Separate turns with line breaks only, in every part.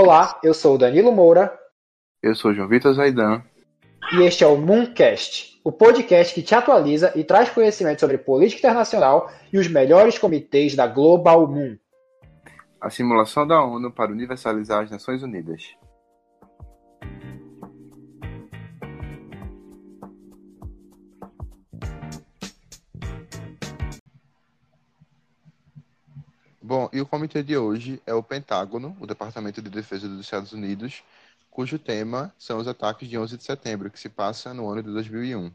Olá, eu sou o Danilo Moura.
Eu sou João Vitor Zaidan.
E este é o Mooncast, o podcast que te atualiza e traz conhecimento sobre política internacional e os melhores comitês da Global Moon.
A simulação da ONU para universalizar as Nações Unidas. Bom, e o comitê de hoje é o Pentágono, o Departamento de Defesa dos Estados Unidos, cujo tema são os ataques de 11 de setembro, que se passa no ano de 2001.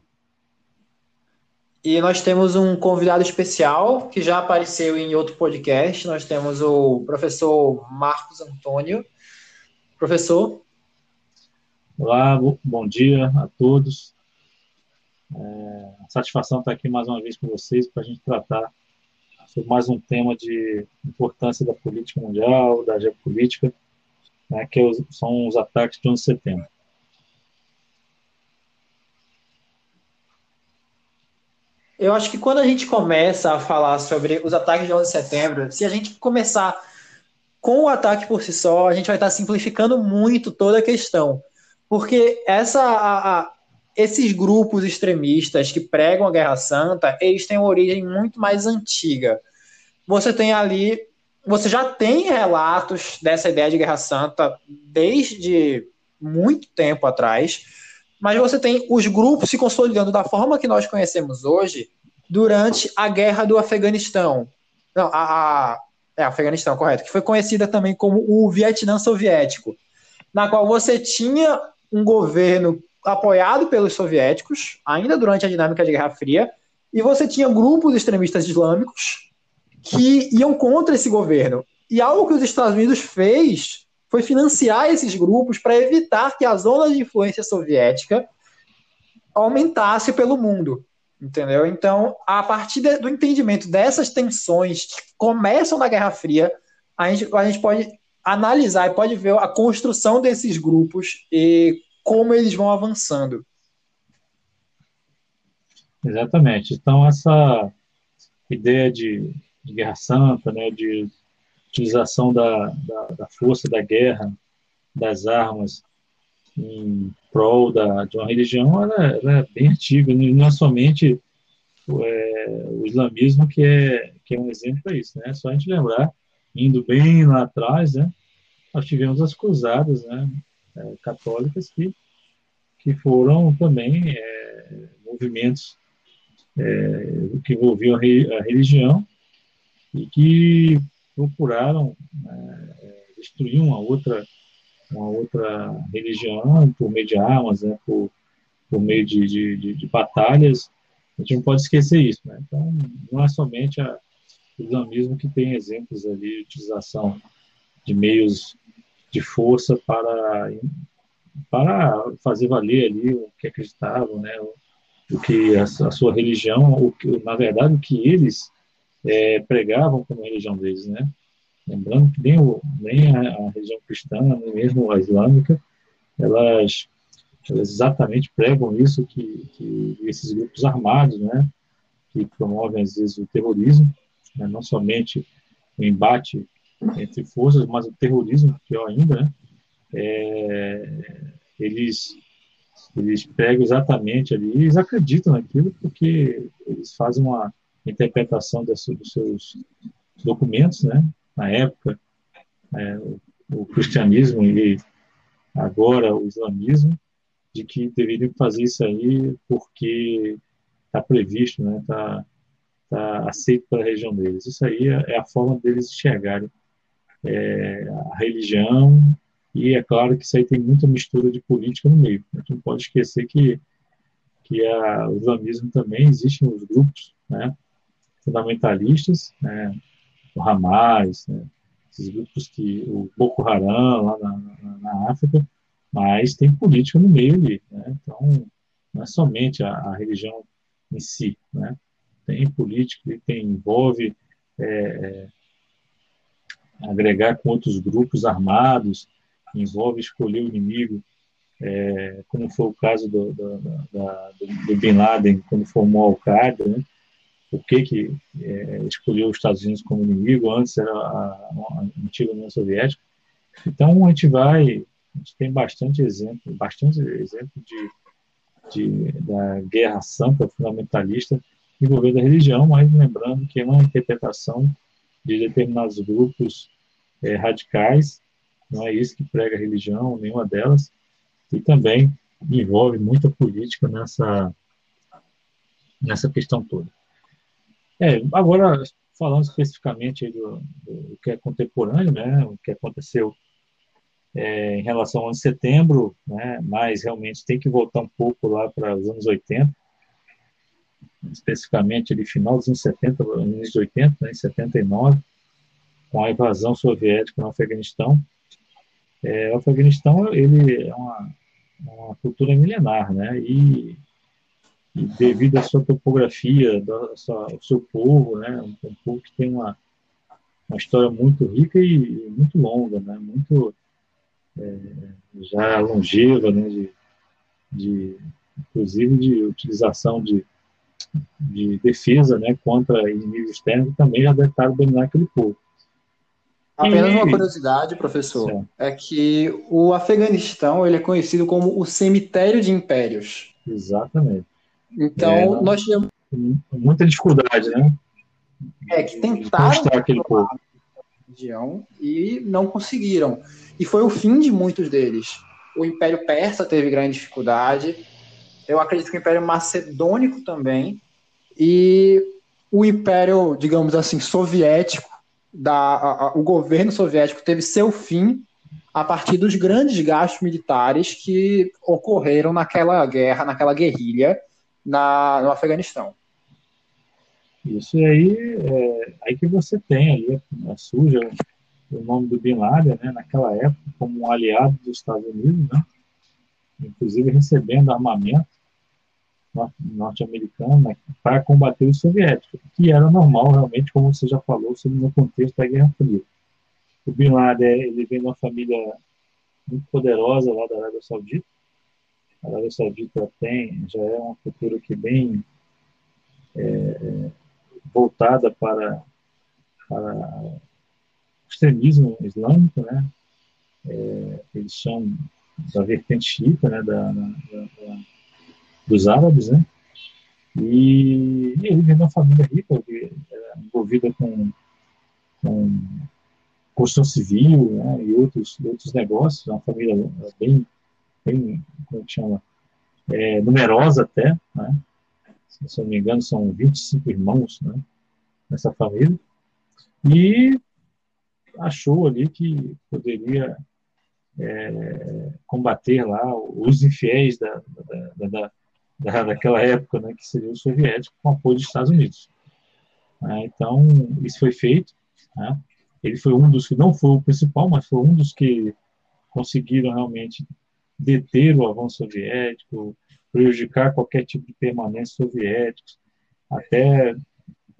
E nós temos um convidado especial que já apareceu em outro podcast. Nós temos o professor Marcos Antônio. Professor.
Olá, bom dia a todos. É, satisfação estar aqui mais uma vez com vocês para a gente tratar sobre mais um tema de importância da política mundial, da geopolítica, né, que é são os ataques de 11 de setembro.
Eu acho que quando a gente começa a falar sobre os ataques de 11 de setembro, se a gente começar com o ataque por si só, a gente vai estar simplificando muito toda a questão. Porque essa, a, a, esses grupos extremistas que pregam a Guerra Santa, eles têm uma origem muito mais antiga. Você tem ali, você já tem relatos dessa ideia de Guerra Santa desde muito tempo atrás, mas você tem os grupos se consolidando da forma que nós conhecemos hoje durante a Guerra do Afeganistão. Não, a, a é, Afeganistão, correto, que foi conhecida também como o Vietnã Soviético, na qual você tinha um governo apoiado pelos soviéticos, ainda durante a dinâmica de Guerra Fria, e você tinha grupos extremistas islâmicos que iam contra esse governo. E algo que os Estados Unidos fez foi financiar esses grupos para evitar que a zona de influência soviética aumentasse pelo mundo. Entendeu? Então, a partir de, do entendimento dessas tensões que começam na Guerra Fria, a gente, a gente pode analisar e pode ver a construção desses grupos e como eles vão avançando.
Exatamente. Então, essa ideia de, de guerra santa, né, de utilização da, da, da, força da guerra, das armas, em prol da, de uma religião, ela, ela é bem antiga. Não é somente é, o islamismo que é, que é um exemplo para isso. Né? É só a gente lembrar, indo bem lá atrás, né, nós tivemos as cruzadas, né, é, católicas que, que foram também é, movimentos é, que envolviam a religião e que procuraram é, destruir uma outra uma outra religião por meio de armas, né, por, por meio de, de, de, batalhas. A gente não pode esquecer isso. Né? Então, não é somente a, o islamismo que tem exemplos ali de utilização de meios de força para para fazer valer ali o que acreditavam, né, o, o que a, a, sua religião, o na verdade, o que eles é, pregavam como religião deles, né? Lembrando que nem, o, nem a, a, religião cristã, nem mesmo a islâmica, elas, elas exatamente pregam isso, que, que esses grupos armados, né, que promovem às vezes o terrorismo, né, não somente o embate entre forças, mas o terrorismo, pior ainda, né, é, eles eles pegam exatamente ali, eles acreditam naquilo porque eles fazem uma interpretação dos seus documentos, né? Na época, é, o, o, cristianismo e agora o islamismo, de que deveriam fazer isso aí porque está previsto, né? Está tá aceito pela região deles. Isso aí é, é a forma deles enxergarem é, a religião e é claro que isso aí tem muita mistura de política no meio. A gente não pode esquecer que, que a, o islamismo também existem os grupos né, fundamentalistas, né, o Hamas, né, esses grupos que o Boko Haram lá na, na, na, África, mas tem política no meio ali. Né, então, não é somente a, a religião em si, né, tem política que tem, envolve é, é, agregar com outros grupos armados, envolve escolher o inimigo, é, como foi o caso do, do, do, do, Bin Laden, quando formou a Al-Qaeda, né? Por que, que é, escolheu os Estados Unidos como inimigo, antes era a, a antiga União Soviética, Então a gente vai, a gente tem bastante exemplo, bastante exemplo de, de da guerra santa fundamentalista envolvendo a religião, mas lembrando que é uma interpretação de determinados grupos é, radicais, não é isso que prega a religião, nenhuma delas, e também envolve muita política nessa, nessa questão toda. É, agora, falando especificamente do, do, que é contemporâneo, né, o que aconteceu é, em relação ao ano de setembro, né, mas realmente tem que voltar um pouco lá para os anos 80, especificamente ali final dos anos 70, início de 80, né, em 79, com a invasão soviética no Afeganistão. É, o Afeganistão ele é uma, uma cultura milenar, né, e devido à sua topografia, do sua, ao seu povo, né, um, um povo que tem uma, uma história muito rica e, e muito longa, né, muito é, já longeva, né, de, de, inclusive de utilização de de defesa né, contra inimigos externos também já deve estar dominar aquele povo.
Apenas uma curiosidade, professor, Sim. é que o Afeganistão ele é conhecido como o cemitério de impérios.
Exatamente.
Então, é, nós tivemos...
Muita dificuldade, né?
É, que tentaram aquele povo. região e não conseguiram. E foi o fim de muitos deles. O Império Persa teve grande dificuldade, eu acredito que o Império Macedônico também, e o Império, digamos assim, soviético, da, a, a, o governo soviético teve seu fim a partir dos grandes gastos militares que ocorreram naquela guerra, naquela guerrilha na, no Afeganistão.
Isso aí, é, aí que você tem ali, né, suja o nome do Bin Laden, né, naquela época, como um aliado dos Estados Unidos, né, inclusive recebendo armamento norte-americano né, para combater os soviéticos, que era normal realmente, como você já falou, no contexto da Guerra Fria. O Bin Laden ele vem de uma família muito poderosa lá da Arábia Saudita. A Arábia Saudita tem, já é uma cultura que bem é, voltada para, para extremismo islâmico, né? É, eles são da vertente xiita, né? da, da, da dos árabes, né? E, e ele vem de uma família rica, é, envolvida com, com construção civil né, e outros, outros negócios, uma família bem, bem como chama, é, numerosa até, né? se não me engano, são 25 irmãos né, nessa família, e achou ali que poderia é, combater lá os infiéis da, da, da, daquela época, né, que seria o soviético, com apoio dos Estados Unidos. É, então, isso foi feito. Né? Ele foi um dos que, não foi o principal, mas foi um dos que conseguiram realmente deter o avanço soviético, prejudicar qualquer tipo de permanência soviética, até,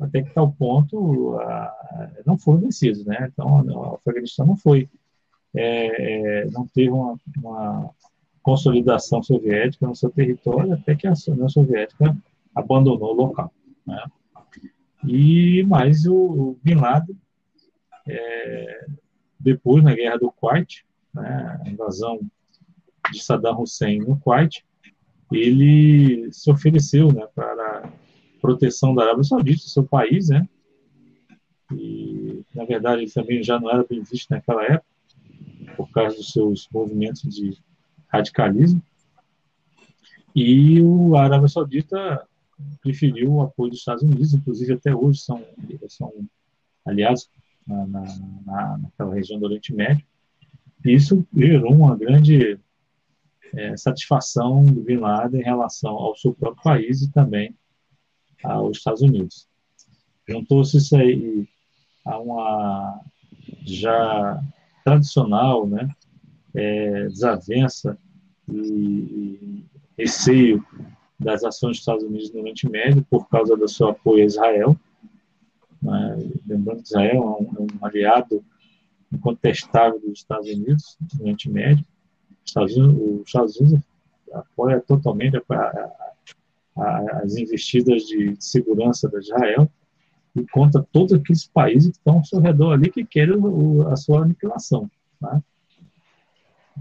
até que tal ponto a, não foram vencidos. Né? Então, o Afeganistão não foi, é, é não teve uma, uma consolidação soviética no seu território até que a União Soviética abandonou o local. Né? E mais o, o Bin Laden, é, depois na guerra do Kuwait, né, a invasão de Saddam Hussein no Kuwait, ele se ofereceu né, para proteção da Arábia Saudita, seu país, né? E, na verdade, ele também já não era bem visto naquela época, por causa dos seus movimentos de radicalismo. E o Arábia Saudita preferiu o apoio dos Estados Unidos, inclusive até hoje são, são aliados na, na, naquela região do Oriente Médio. E isso gerou uma grande é, satisfação do Bin Laden em relação ao seu próprio país e também aos Estados Unidos. Juntou-se isso aí a uma já tradicional né, é, desavença e, e receio das ações dos Estados Unidos no Oriente Médio por causa do seu apoio a Israel. Né? Lembrando que Israel é é um, aliado incontestável dos Estados Unidos no Oriente Médio. Os Estados Unidos, os Estados Unidos apoia totalmente a, a, a, as investidas de segurança de Israel e contra todos aqueles países que estão ao seu redor ali que querem o, a sua aniquilação. Tá?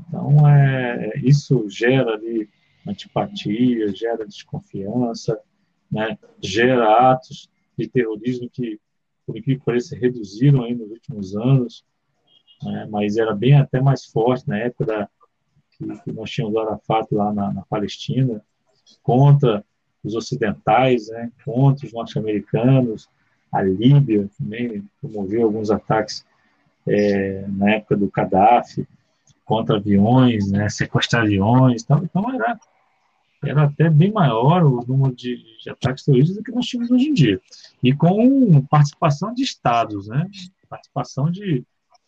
Então, é, isso gera ali antipatia, gera desconfiança, né, gera atos de terrorismo que, por que pareça, reduziram aí nos últimos anos, né, mas era bem até mais forte na época da, que, nós tínhamos Arafat lá na, na Palestina, contra os ocidentais, né, contra os norte-americanos, a Líbia também promoveu alguns ataques é, na época do Gaddafi, contra aviões, né, sequestrar aviões, então, então era, era até bem maior o número de, de, ataques terroristas do que nós tínhamos hoje em dia. E com participação de estados, né, participação de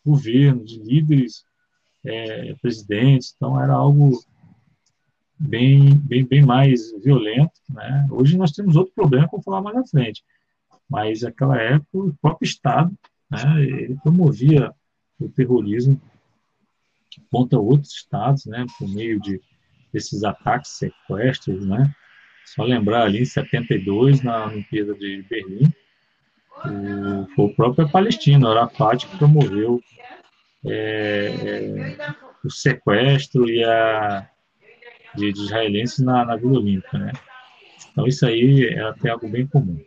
governos, de líderes, é, presidentes, então era algo bem, bem, bem mais violento. Né? Hoje nós temos outro problema vou falar mais na frente, mas naquela época o próprio Estado né, ele promovia o terrorismo contra outros estados, né, por meio de desses ataques, sequestros, né? Só lembrar ali em 72 na Olimpíada de Berlim, o, foi o próprio Palestino, Arafat, que promoveu é, é, o sequestro e a de, de israelenses na, na Vila Olímpica, né? Então isso aí é até algo bem comum.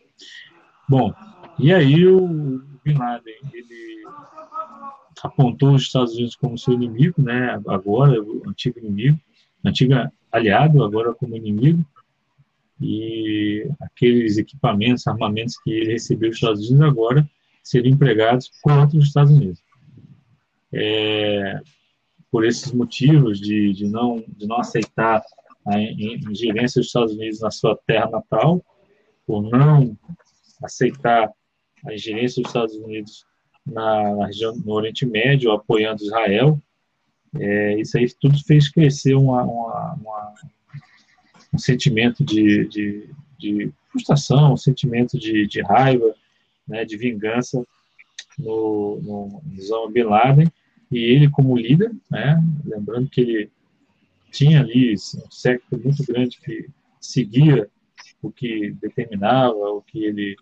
Bom, e aí o Bin Laden, ele apontou os Estados Unidos como seu inimigo, né? Agora, o antigo inimigo, antigo aliado, agora como inimigo, e aqueles equipamentos, armamentos que ele recebeu dos Estados Unidos agora seriam empregados contra os Estados Unidos. É, por esses motivos de, de, não, de não aceitar a ingerência dos Estados Unidos na sua terra natal, por não aceitar a ingerência dos Estados Unidos na, na região no Oriente Médio, apoiando Israel. É, isso aí tudo fez crescer uma, uma, uma, um sentimento de, de, de, frustração, um sentimento de, de raiva, né, de vingança no, no, Osama Bin Laden, e ele como líder, né, lembrando que ele tinha ali um século muito grande que seguia o que determinava, o que ele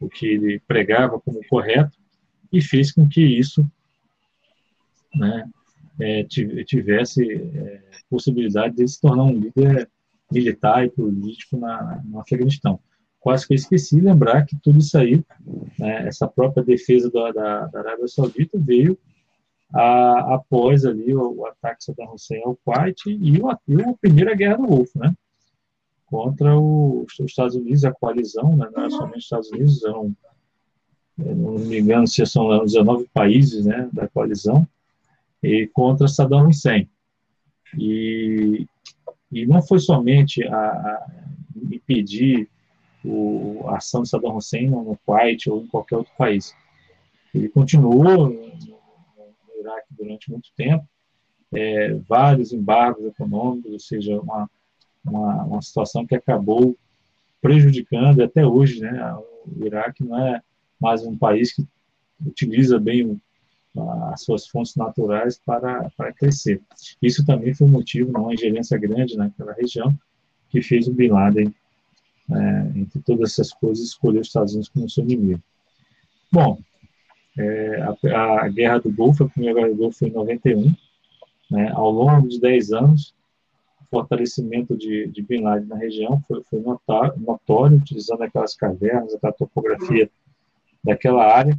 o que ele pregava como correto e fez com que isso né, é, tivesse é, possibilidade de se tornar um líder militar e político na, no Afeganistão. Quase que eu esqueci de lembrar que tudo isso aí, né, essa própria defesa da, da, da Arábia Saudita veio a, após ali o, o, ataque de Saddam Hussein ao Kuwait e, o, a primeira guerra do Golfo, né? Contra o, os Estados Unidos, a coalizão, né? não era somente os Estados Unidos, eram, não me engano se são 19 países né, da coalizão, e contra Saddam Hussein. E, e não foi somente a, a impedir o, a ação de Saddam Hussein no, no Kuwait ou em qualquer outro país. Ele continuou Iraque durante muito tempo, é, vários embargos econômicos, ou seja, uma, uma, uma, situação que acabou prejudicando, até hoje, né, o Iraque não é mais um país que utiliza bem as suas fontes naturais para, para crescer. Isso também foi um motivo, uma ingerência grande naquela região, que fez o Bin Laden, é, entre todas essas coisas, escolher os Estados Unidos como seu inimigo. Bom, é, a, a, Guerra do Golfo, a primeira Guerra do Golfo foi em 91. Né, ao longo de 10 anos, o fortalecimento de, de Bin Laden na região foi, foi notório, notório, utilizando aquelas cavernas, aquela topografia daquela área,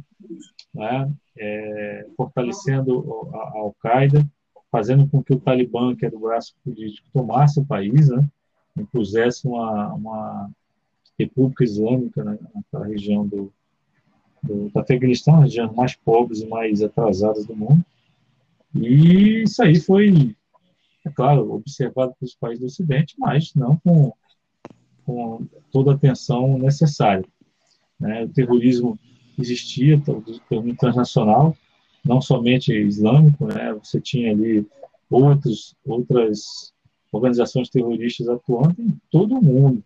né, é, fortalecendo a, a Al-Qaeda, fazendo com que o Talibã, que era o braço político, tomasse o país, né, impusesse uma, uma república islâmica né, naquela região do, do, Afeganistão, as regiões mais pobres e mais atrasadas do mundo. E isso aí foi, é claro, observado pelos países do Ocidente, mas não com, com toda a atenção necessária. Né? O terrorismo existia, o terrorismo internacional, não somente islâmico, né? você tinha ali outros, outras organizações terroristas atuando em todo o mundo.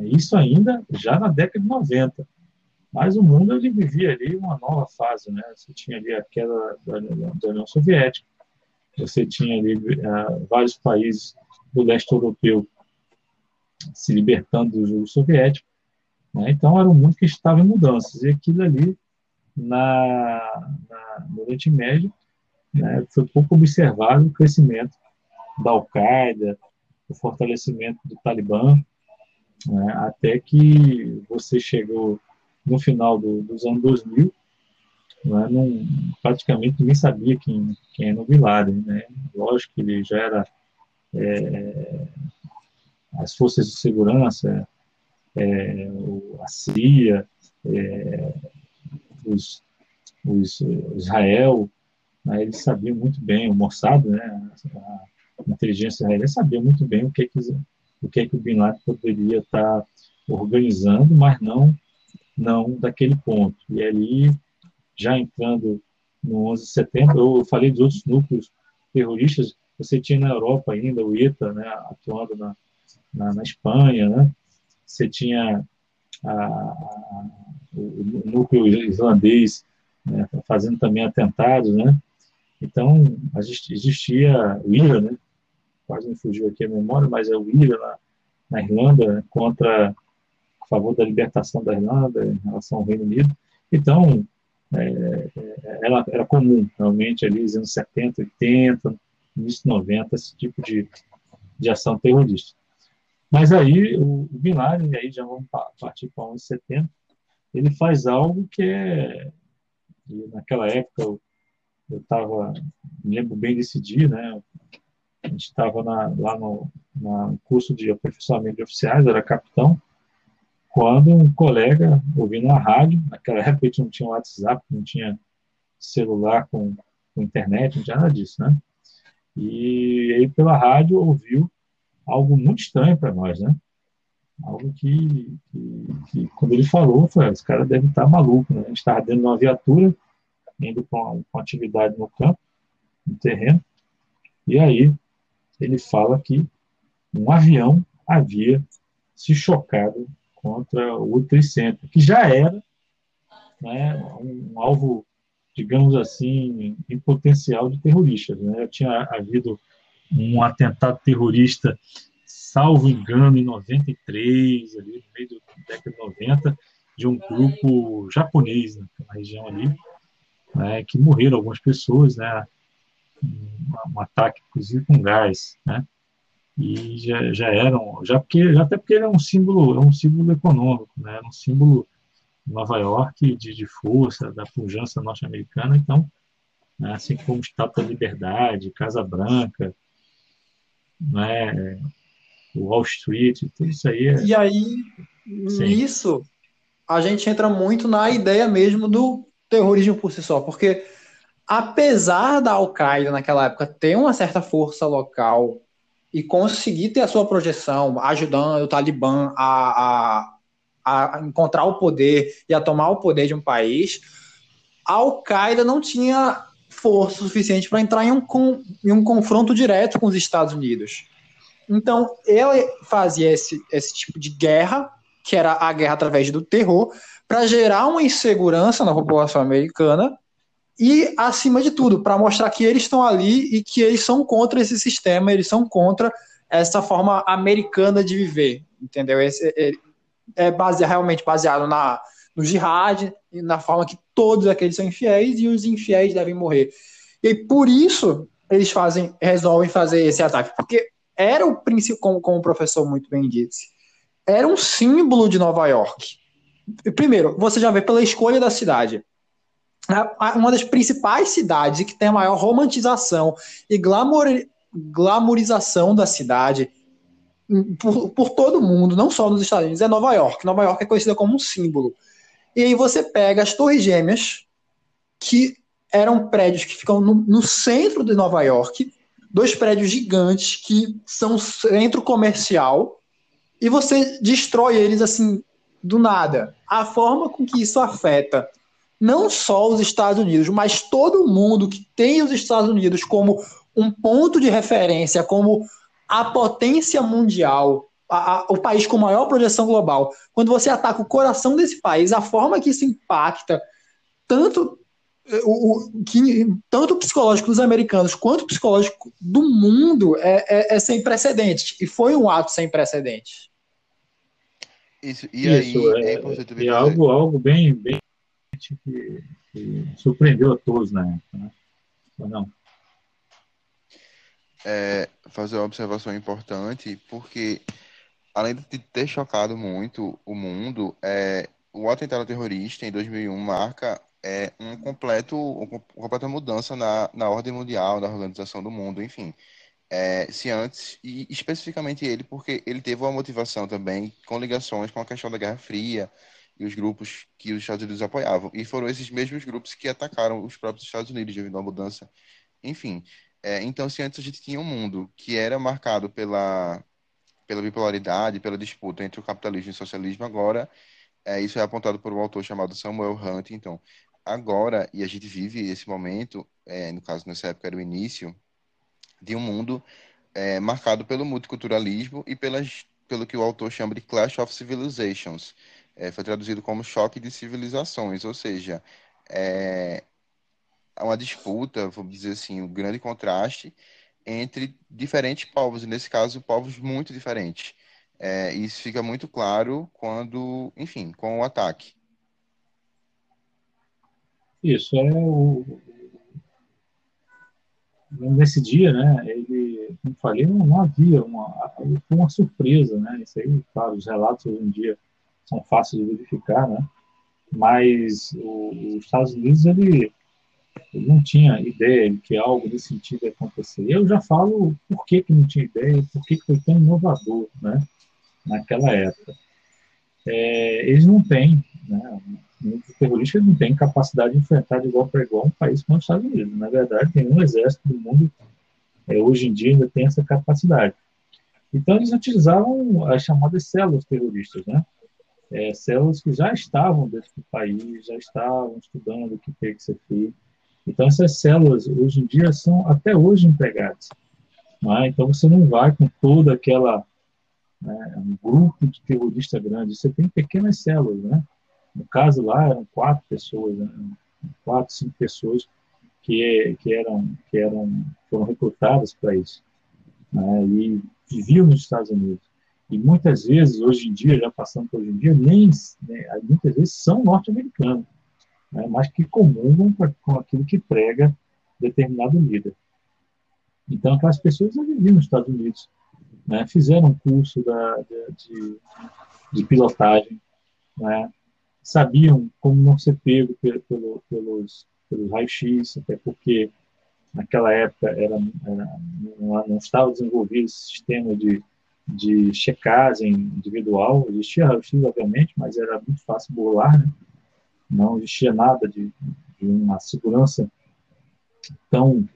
Isso ainda já na década de 90. Mas o mundo ele vivia ali uma nova fase, né? Você tinha ali a queda da, da União Soviética, você tinha ali uh, vários países do leste europeu se libertando do jogo soviético, né? então era um mundo que estava em mudanças e aquilo ali na, na, no Oriente Médio né, foi pouco observado o crescimento da Al-Qaeda, o fortalecimento do Talibã, né, até que você chegou no final do, dos anos 2000, né, praticamente ninguém sabia quem, quem era o Bin Laden. Né? Lógico que ele já era é, as forças de segurança, é, a CIA, é, os, os, Israel, né, eles sabiam muito bem, o Mossad, né, a, inteligência israelense sabia muito bem o que, que, o que, que o Bin Laden poderia estar organizando, mas não, não daquele ponto. E ali, já entrando no 11 de setembro, eu falei dos outros núcleos terroristas, você tinha na Europa ainda o ETA, né, atuando na, na, na Espanha, né? Você tinha a, a, o núcleo islandês né, fazendo também atentados, né? Então, existia o IRA, né? Quase me fugiu aqui a memória, mas é o IRA na, na Irlanda contra a favor da libertação da Irlanda em relação ao Reino Unido. Então, é, é era, era comum, realmente, ali nos anos 70, 80, início de 90, esse tipo de, de ação terrorista. Mas aí o Bin Laden, aí já vamos partir para 11 de setembro, ele faz algo que é. naquela época eu estava, me lembro bem desse dia, né? A gente estava lá no, no curso de aperfeiçoamento de oficiais, era capitão, quando um colega, ouvindo a rádio, naquela época a gente não tinha WhatsApp, não tinha celular com, com internet, não tinha nada disso, né? E aí pela rádio ouviu algo muito estranho para nós, né? Algo que, que, que, quando ele falou, foi, esse cara deve estar maluco, né? A gente estava dentro de uma viatura, indo com atividade no campo, no terreno, e aí ele fala que um avião havia se chocado contra o Tricentro, que já era né, um, um alvo, digamos assim, em potencial de terroristas. Né? Tinha havido um atentado terrorista, salvo engano, em 93, ali no meio da década de 90, de um grupo japonês na região ali, né, que morreram algumas pessoas, né, um, um, ataque, inclusive, com gás, né, e já, já eram, já porque, já até porque ele é um símbolo, é um símbolo econômico, né, é um símbolo Nova York de, de força, da pujança norte-americana, então, né, assim como Estátua da Liberdade, Casa Branca, né, Wall Street, tudo isso aí. É...
E aí, Sim. nisso, a gente entra muito na ideia mesmo do terrorismo por si só, porque apesar da Al-Qaeda naquela época ter uma certa força local e conseguir ter a sua projeção, ajudando o Talibã a, a, a encontrar o poder e a tomar o poder de um país, a Al-Qaeda não tinha força suficiente para entrar em um, em um confronto direto com os Estados Unidos. Então, ele fazia esse, esse tipo de guerra, que era a guerra através do terror, para gerar uma insegurança na população americana e, acima de tudo, para mostrar que eles estão ali e que eles são contra esse sistema, eles são contra essa forma americana de viver, entendeu? Esse, é, é base, realmente baseado na, no jihad, na forma que todos aqueles são infiéis e os infiéis devem morrer. E por isso eles fazem, resolvem fazer esse ataque, porque era o princípio, como, como o professor muito bem disse, era um símbolo de Nova York. Primeiro, você já vê pela escolha da cidade. Uma das principais cidades que tem a maior romantização e glamour, glamourização da cidade por, por todo mundo, não só nos Estados Unidos, é Nova York. Nova York é conhecida como um símbolo. E aí você pega as Torres Gêmeas, que eram prédios que ficam no, no centro de Nova York, dois prédios gigantes que são centro comercial, e você destrói eles assim do nada. A forma com que isso afeta não só os Estados Unidos, mas todo mundo que tem os Estados Unidos como um ponto de referência, como a potência mundial, a, a, o país com maior projeção global, quando você ataca o coração desse país, a forma que isso impacta tanto o, o que, tanto o psicológico dos americanos quanto o psicológico do mundo é, é, é sem precedentes. E foi um ato sem precedentes.
Isso, e Isso, aí, é, é, é algo, algo bem, bem que, que, surpreendeu a todos na época. Né? Não.
é, fazer uma observação importante, porque além de ter chocado muito o mundo, é, o atentado terrorista em 2001 marca é, um completo, uma completa mudança na, na ordem mundial, na organização do mundo, enfim. É, se antes, e especificamente ele, porque ele teve uma motivação também com ligações com a questão da Guerra Fria e os grupos que os Estados Unidos apoiavam. E foram esses mesmos grupos que atacaram os próprios Estados Unidos devido à mudança. Enfim, é, então se antes a gente tinha um mundo que era marcado pela pela bipolaridade, pela disputa entre o capitalismo e o socialismo, agora é, isso é apontado por um autor chamado Samuel Huntington. Agora, e a gente vive esse momento, é, no caso nessa época era o início, de um mundo é, marcado pelo multiculturalismo e pelas, pelo que o autor chama de Clash of Civilizations. É, foi traduzido como choque de civilizações, ou seja, é uma disputa, vamos dizer assim, um grande contraste entre diferentes povos, e nesse caso, povos muito diferentes. É, isso fica muito claro quando, enfim, com o ataque.
Isso, é o. Nesse dia, né, ele, como falei, não, havia uma. Uma surpresa, né? Isso aí, claro, os relatos hoje em dia são fáceis de verificar, né? Mas os Estados Unidos, ele ele não tinha ideia de que algo nesse sentido ia acontecer. Eu já falo por que, que não tinha ideia, por que, que foi tão inovador né, naquela época. É, eles não têm, né, muitos terroristas não têm capacidade de enfrentar de igual para igual um país como os Estados Unidos. Na verdade, nenhum exército do mundo é, hoje em dia ainda tem essa capacidade. Então, eles utilizavam as chamadas células terroristas, né? É, células que já estavam dentro do país, já estavam estudando o que tem que ser feito, então, essas células, hoje em dia, são até hoje empregadas. É? Então, você não vai com toda aquela. Né, um grupo de terrorista grande, você tem pequenas células. Né? No caso lá, eram quatro pessoas, né? quatro, cinco pessoas que, que, eram, que eram, foram recrutadas para isso. Né? E viviam nos Estados Unidos. E muitas vezes, hoje em dia, já passando por hoje em dia, nem, né, muitas vezes são norte-americanos né, mas que comungam com aquilo que prega determinado líder. Então, aquelas pessoas já viviam nos Estados Unidos, né, fizeram um curso da, de, de pilotagem, né, sabiam como não ser pego pelo, pelo, pelos, pelos raios-x, até porque naquela época era, era não, não, estava desenvolvido esse sistema de, de checagem individual, existia raio-x, obviamente, mas era muito fácil burlar, né? não existia nada de, de uma segurança tão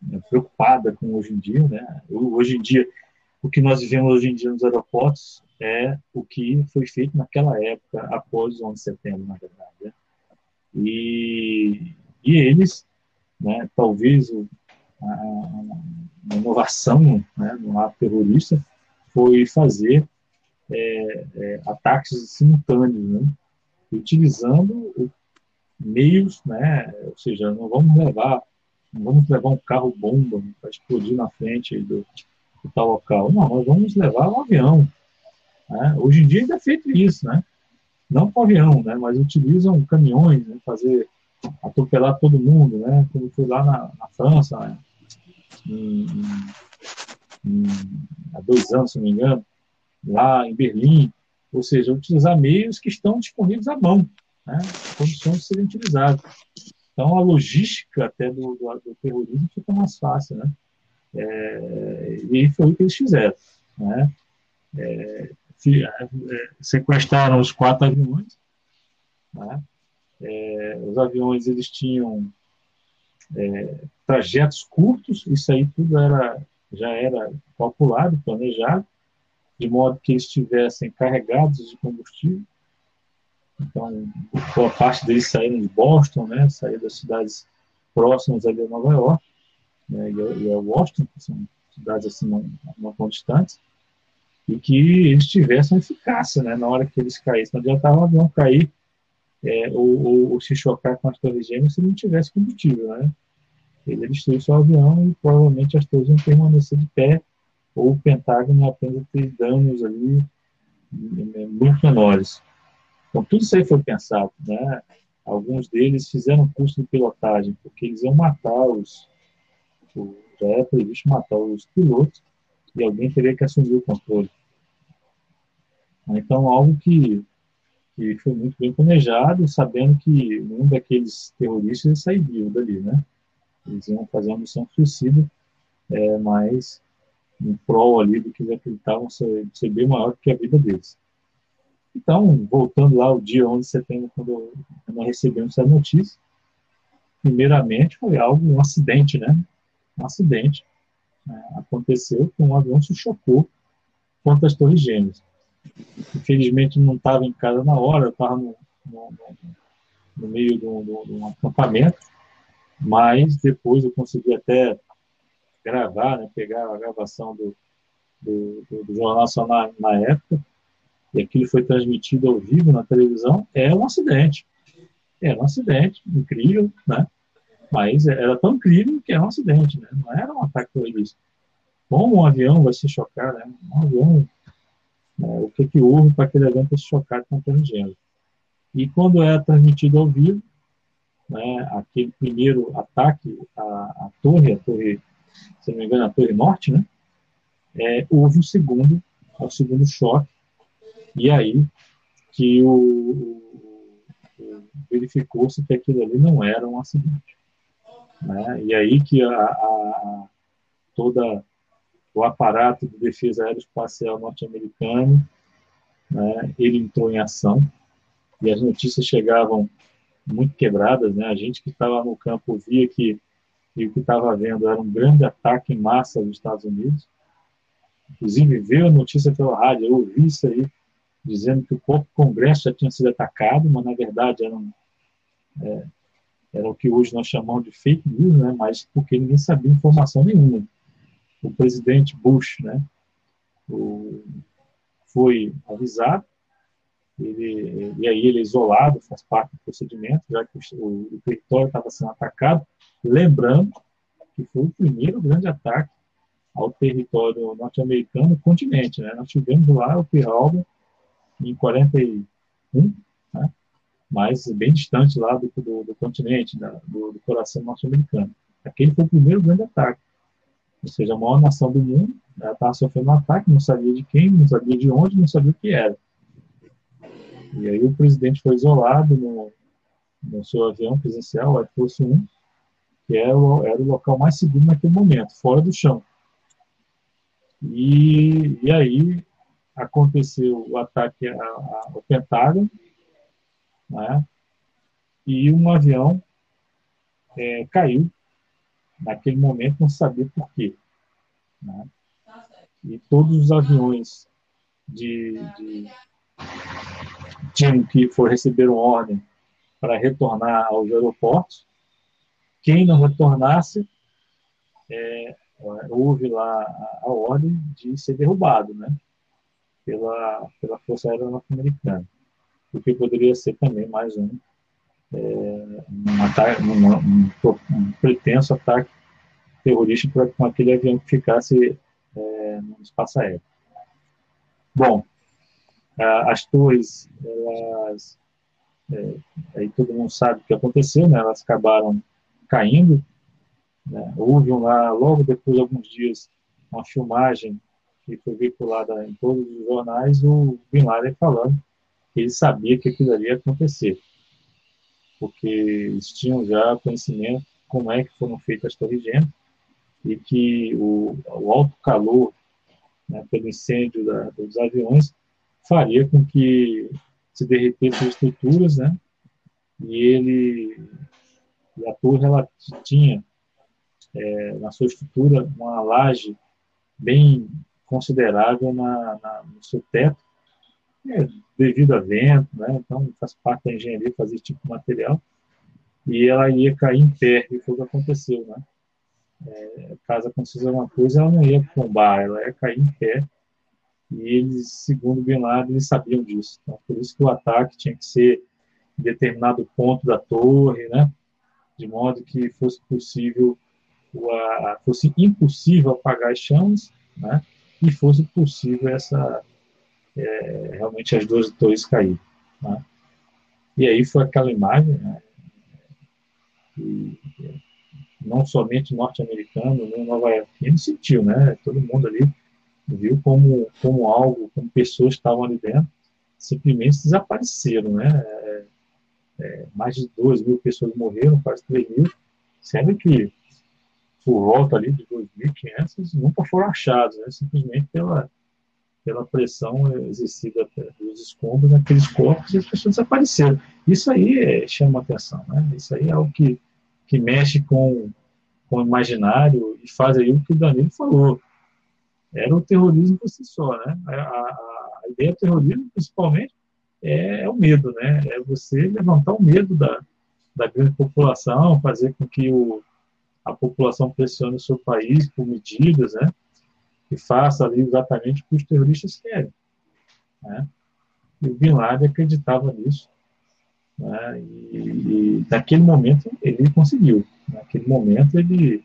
né, preocupada com hoje em dia, né? Hoje em dia, o que nós vivemos hoje em dia nos aeroportos é o que foi feito naquela época, após o 11 de setembro, na verdade. Né? E, e eles, né, talvez o, a, a, inovação né, no ato terrorista foi fazer é, é, ataques simultâneos, né? utilizando meios, né? Ou seja, não vamos levar, não vamos levar um carro bomba para explodir na frente do, do tal local. Não, nós vamos levar um avião. Né? Hoje em dia ainda é feito isso, né? Não com avião, né? Mas utilizam caminhões, né? fazer atropelar todo mundo, né? Como foi lá na, na França, né? em, em, há dois anos, se não me engano, lá em Berlim, ou seja, utilizar meios que estão disponíveis à mão, né, condições de serem utilizados. Então, a logística até do, do, do terrorismo fica mais fácil, né? É, e foi o que eles fizeram, né? É, é sequestraram os quatro aviões, né? É, os aviões eles tinham é, trajetos curtos, isso aí tudo era já era calculado, planejado, de modo que eles estivessem carregados de combustível. Então, boa parte deles saíram de Boston, né, saíram das cidades próximas ali a Nova York né, e a Washington, que são cidades assim não, não tão distantes, e que eles tivessem eficácia né, na hora que eles caíssem. Não adiantava o avião cair é, ou, ou, ou, se chocar com as torres gêmeas se não tivesse combustível. Né? Ele destruiu seu avião e provavelmente as torres iam permanecer de pé ou o Pentágono apenas ter danos ali né, muito menores. Então, tudo isso aí foi pensado. Né? Alguns deles fizeram curso de pilotagem, porque eles iam matar os, os Já era previsto matar os pilotos e alguém teria que assumir o controle. Então, algo que, que foi muito bem planejado, sabendo que um daqueles terroristas ia sair vivo dali, né? Eles iam fazer uma missão suicida, é, mas em prol ali do que eles acreditavam ser, ser bem maior que a vida deles. Então, voltando lá ao dia 11 de setembro, quando nós recebemos essa notícia, primeiramente foi algo, um acidente, né? Um acidente. Né? Aconteceu que um avião se chocou contra as Torres Gêmeas. Infelizmente não estava em casa na hora, estava no, no, no, meio de um, acampamento, mas depois eu consegui até gravar, né, pegar a gravação do, do, do, do Jornal Nacional na época, e aquilo foi transmitido ao vivo na televisão, é um acidente. É um acidente incrível, né? Mas era tão incrível que era um acidente, né? Não era um ataque terrorista. Como um avião vai se chocar, né? Um avião, né? o que que houve para aquele avião se chocar com o transgênero? E quando é transmitido ao vivo, né, aquele primeiro ataque à, à torre, torre, se não me engano, a torre norte, né? É, houve um segundo, o segundo choque, e aí que o, o, o verificou-se que aquilo ali não era um acidente. Né? E aí que a, a, o aparato de defesa aeroespacial norte-americano, né, ele entrou em ação e as notícias chegavam muito quebradas, né? A gente que estava no campo via que e o que estava vendo era um grande ataque em massa dos Estados Unidos. Inclusive veio a notícia pela rádio, eu ouvi isso aí dizendo que o próprio Congresso já tinha sido atacado, mas na verdade era, um, é, era o que hoje nós chamamos de fake news, né? mas porque ninguém sabia informação nenhuma. O presidente Bush né, o, foi avisado, ele, e aí ele é isolado, faz parte do procedimento, já que o, o território estava sendo atacado, lembrando que foi o primeiro grande ataque ao território norte-americano no continente. Né? Nós tivemos lá o Pearl Harbor, em 41, né? mas bem distante lá do, do, do continente, da, do, do, coração norte-americano. Aquele foi o primeiro grande ataque. Ou seja, a maior nação do mundo estava sofrendo um ataque, não sabia de quem, não sabia de onde, não sabia o que era. E aí o presidente foi isolado no, no seu avião presidencial, Air Force 1, que era o, era o local mais seguro naquele momento, fora do chão. E, e aí aconteceu o ataque ao Pentágono, né? e um avião é, caiu naquele momento, não sabia por quê. Né? E todos os aviões de, de tinham que for receberam ordem para retornar aos aeroportos. Quem não retornasse, é, houve lá a, a ordem de ser derrubado, né? pela, pela Força Aérea Norte-Americana, o que poderia ser também mais um, é, um, ataque, um, um, um, pretenso ataque terrorista com aquele avião que ficasse é, no espaço aéreo. Bom, as torres, elas, é, aí todo mundo sabe o que aconteceu, né? elas acabaram caindo. Né? Houve lá, logo depois de alguns dias, uma filmagem que foi veiculada em todos os jornais, o Bin Laden falando que ele sabia que aquilo ali ia acontecer, porque eles tinham já conhecimento como é que foram feitas as torres gêmeas e que o, o alto calor né, pelo incêndio da, dos aviões faria com que se derretessem as estruturas, né? E ele, e a torre ela tinha é, na sua estrutura uma laje bem considerável na, na, no seu teto, é, devido a vento, né? então faz parte da engenharia fazer esse tipo de material, e ela ia cair em pé, e foi o que aconteceu. Né? É, caso acontecesse alguma coisa, ela não ia tombar, ela ia cair em pé, e eles, segundo Bin Laden, eles sabiam disso. Então, por isso que o ataque tinha que ser em determinado ponto da torre, né? de modo que fosse possível, fosse impossível apagar as chamas, né? e fosse possível essa é, realmente as duas torres cair. Né? E aí foi aquela imagem, né? e, não somente norte-americano, nem nova-iorquino, sentiu, né? Todo mundo ali viu como, como algo, como pessoas estavam ali dentro, simplesmente desapareceram, né? É, é, mais de 2 mil pessoas morreram, quase 3 mil, sendo que por volta ali de 2.500 nunca foram achados, né? simplesmente pela, pela pressão exercida pelos escombros naqueles corpos e as pessoas desapareceram. Isso aí é, chama atenção, né? isso aí é algo que, que mexe com, com o imaginário e faz aí o que o Danilo falou. Era o terrorismo por si só, né? A, a, a ideia do terrorismo, principalmente, é, é, o medo, né? É você levantar o medo da, da grande população, fazer com que o, a população pressione o seu país por medidas, né? E faça ali exatamente o que os terroristas querem, né? E o Bin Laden acreditava nisso, né? E, e naquele momento ele conseguiu. Naquele momento ele,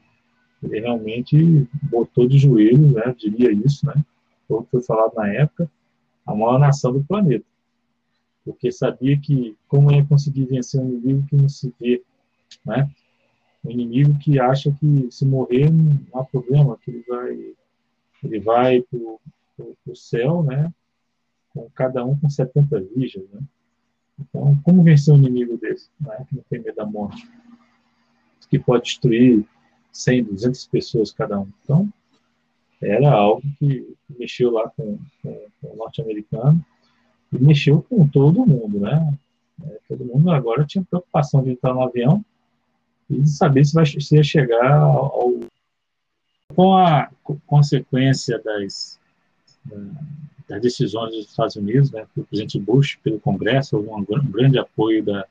ele realmente botou de joelhos, né? Diria isso, né? Como foi falado na época, a maior nação do planeta porque sabia que como ia conseguir vencer um inimigo que não se vê, né? um inimigo que acha que se morrer não há problema, que ele vai, ele vai para o céu, né? Com cada um com 70 virgens, né? Então, como vencer um inimigo desse, né? Que não tem medo da morte, que pode destruir 100, 200 pessoas cada um. Então, era algo que mexeu lá com, com, com o norte-americano e mexeu com todo mundo, né? É, todo mundo agora tinha preocupação de entrar no avião e de saber se, vai, se ia chegar ao, com a consequência das, das decisões dos Estados Unidos, né, pelo presidente Bush, pelo Congresso, houve um, grande apoio da,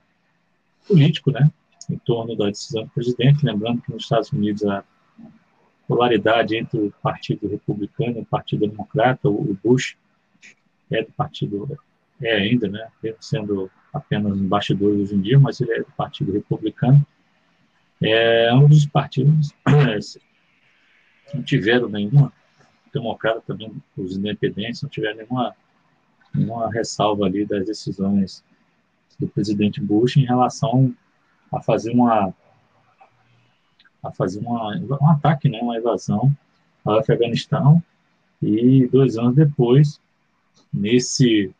político, né, em torno da decisão do presidente, lembrando que nos Estados Unidos a polaridade entre o Partido Republicano e o Partido Democrata, o Bush é do Partido, é ainda, né, sendo apenas embaixador hoje em dia, mas ele é do Partido Republicano, é um dos partidos que não tiveram nenhuma, democrata também, os independentes, não tiveram nenhuma, nenhuma ressalva ali das decisões do presidente Bush em relação a fazer uma a fazer uma, um ataque, né, uma invasão ao Afeganistão e dois anos depois, nesse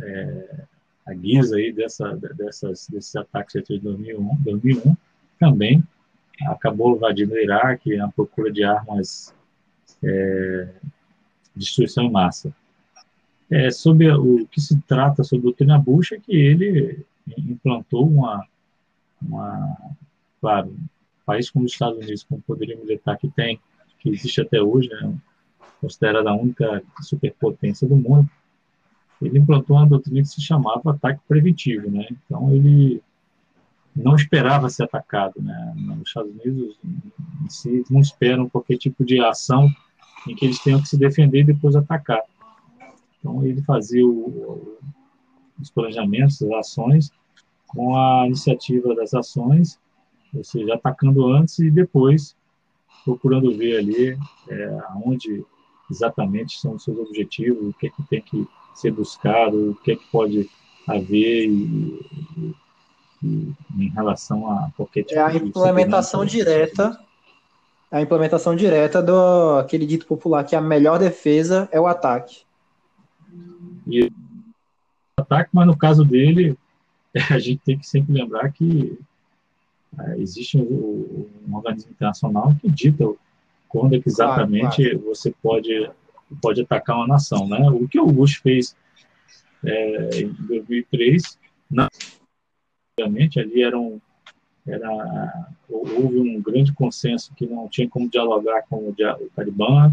é, a guisa aí dessa, dessas, desses ataques de 2001, 2001 também acabou invadindo o Iraque à procura de armas é, de destruição em massa. É, sobre o que se trata sobre o Bush é que ele implantou uma, uma claro, um país como os Estados Unidos, com o poderio militar que tem, que existe até hoje, né, considerada a única superpotência do mundo, ele implantou uma doutrina que se chamava ataque preventivo, né? Então ele não esperava ser atacado. Né? Nos Estados Unidos, em si, não esperam qualquer tipo de ação em que eles tenham que se defender e depois atacar. Então, ele fazia o, os planejamentos, as ações, com a iniciativa das ações, ou seja, atacando antes e depois procurando ver ali é, onde exatamente são os seus objetivos, o que é que tem que ser buscado, o que é que pode haver e, e em relação a qualquer tipo
É a implementação direta, a implementação direta do aquele dito popular que a melhor defesa é o ataque.
E ataque, mas no caso dele, a gente tem que sempre lembrar que é, existe um, um, organismo internacional que dita quando é que exatamente claro, claro. você pode pode atacar uma nação, né? O que o Bush fez é, em 2003 não Obviamente, ali era um, era, houve um grande consenso que não tinha como dialogar com o, o Talibã,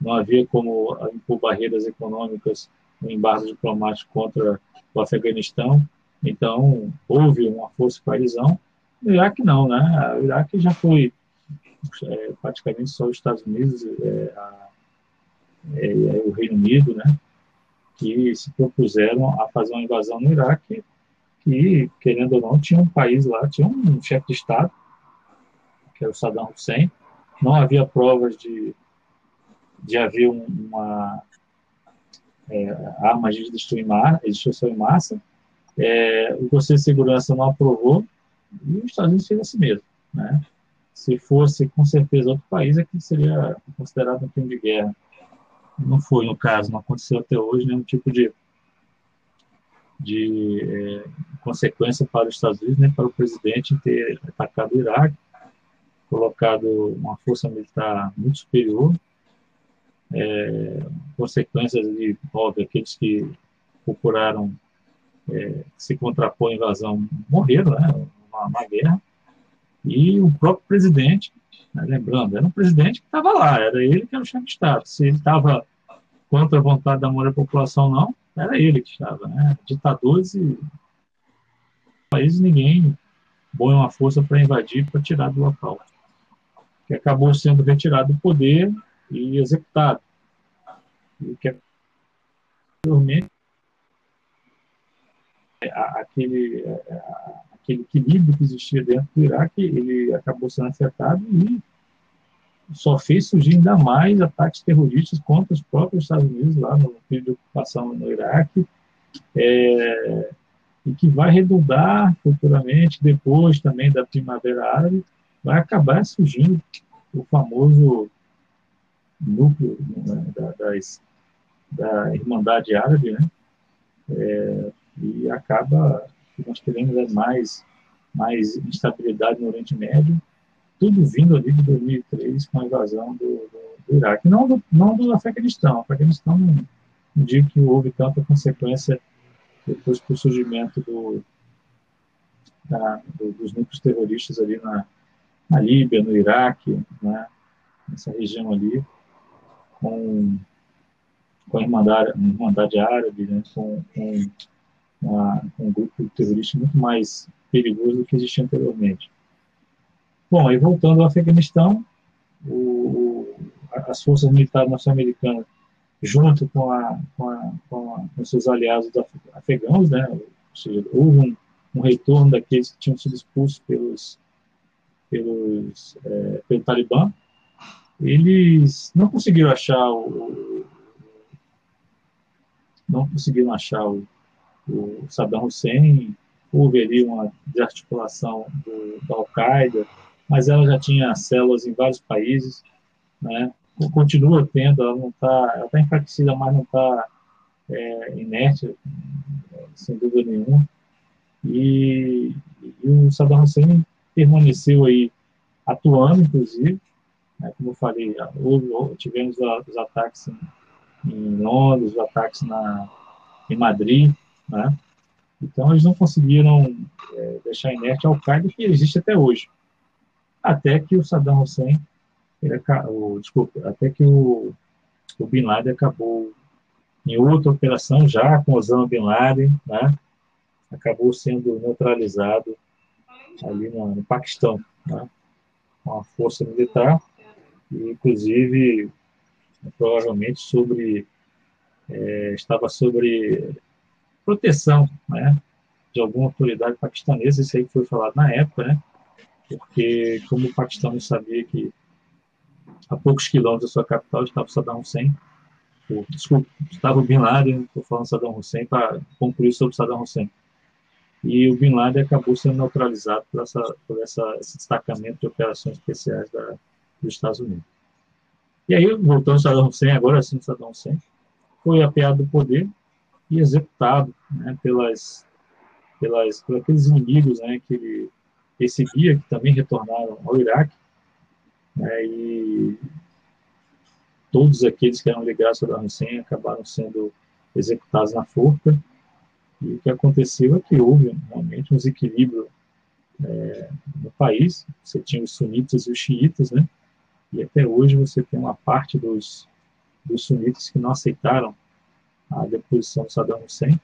não havia como impor barreiras econômicas no embargo diplomático contra o Afeganistão, então houve uma força coalizão. No Iraque não, né? O Iraque já foi é, praticamente só os Estados Unidos, é, a, é, o Reino Unido, né? Que se propuseram a fazer uma invasão no Iraque que, querendo ou não, tinha um país lá, tinha um chefe de Estado, que era o Saddam Hussein, não havia provas de, de haver uma é, armas de destruição em massa, é, o Conselho de Segurança não aprovou, e os Estados Unidos fez assim mesmo. Né? se fosse com certeza outro país, que seria considerado um crime de guerra. Não foi no caso, não aconteceu até hoje nenhum tipo de, de é, consequência para os Estados Unidos, nem para o presidente ter atacado o Iraque, colocado uma força militar muito superior, é, consequências de, óbvio, aqueles que procuraram é, se contrapor à invasão morreram, né, uma, uma guerra, e o próprio presidente, né, lembrando, era um presidente que estava lá, era ele que era o chefe de Estado. Se ele estava contra a vontade da maioria da população, não, era ele que estava. Né? Ditadores e países, ninguém põe uma força para invadir, para tirar do local. Que acabou sendo retirado do poder e executado. E que anteriormente aquele aquele equilíbrio que existia dentro do Iraque, ele acabou sendo afetado e só fez surgir ainda mais ataques terroristas contra os próprios Estados Unidos lá no período de ocupação no Iraque, é, e que vai redundar futuramente, depois também da Primavera Árabe, vai acabar surgindo o famoso núcleo né, da, das, da Irmandade Árabe, né? É, e acaba que nós teremos mais, mais instabilidade no Oriente Médio, tudo vindo ali de 2003 com a invasão do, do, do Iraque. Não do, não do Afeganistão. O Afeganistão não, não digo que houve tanta consequência depois do surgimento do, da, do, dos núcleos terroristas ali na, na Líbia, no Iraque, né, nessa região ali, com, com a Irmandade, Irmandade Árabe, né, com, com uma, um grupo terrorista muito mais perigoso do que existia anteriormente. Bom, aí voltando ao Afeganistão, o, as forças militares norte-americanas, junto com, a, com, a, com, a, com, seus aliados afegãos, né, ou seja, houve um, um, retorno daqueles que tinham sido expulsos pelos, pelos, é, pelo Talibã, eles não conseguiram achar o, não conseguiram achar o, o Saddam Hussein, houve ali uma desarticulação do, da Al-Qaeda, mas ela já tinha células em vários países, né? continua tendo, ela não está, ela está enfraquecida, mas não está é, inerte, sem dúvida nenhuma. E, e, o Saddam Hussein permaneceu aí atuando, inclusive, né? como eu falei, houve, tivemos os ataques em, em Londres, os ataques na, em Madrid, né? Então, eles não conseguiram é, deixar inerte a Al-Qaeda, que existe até hoje. Até que o Saddam Hussein, ele, o, desculpa, até que o, o Bin Laden acabou em outra operação, já com Osama Bin Laden, né? acabou sendo neutralizado ali no, no Paquistão, né? com a força militar, e inclusive, provavelmente, sobre é, estava sobre proteção né, de alguma autoridade paquistanesa, isso aí foi falado na época, né, porque como o Paquistão não sabia que a poucos quilômetros da sua capital estava Saddam Hussein, desculpa, estava o Bin Laden, estou falando Saddam Hussein, para concluir sobre Saddam Hussein. E o Bin Laden acabou sendo neutralizado por, essa, por essa, esse destacamento de operações especiais da, dos Estados Unidos. E aí, voltando ao Saddam Hussein, agora sim Saddam Hussein, foi apeado do poder e executado né, pelas, pelas, por aqueles inimigos né, que ele perseguia, que também retornaram ao Iraque. Né, e todos aqueles que eram ligados ao Saddam acabaram sendo executados na forca. E o que aconteceu é que houve realmente um desequilíbrio é, no país. Você tinha os sunitas e os xiitas, né? E até hoje você tem uma parte dos, dos sunitas que não aceitaram a deposição de Saddam Hussein,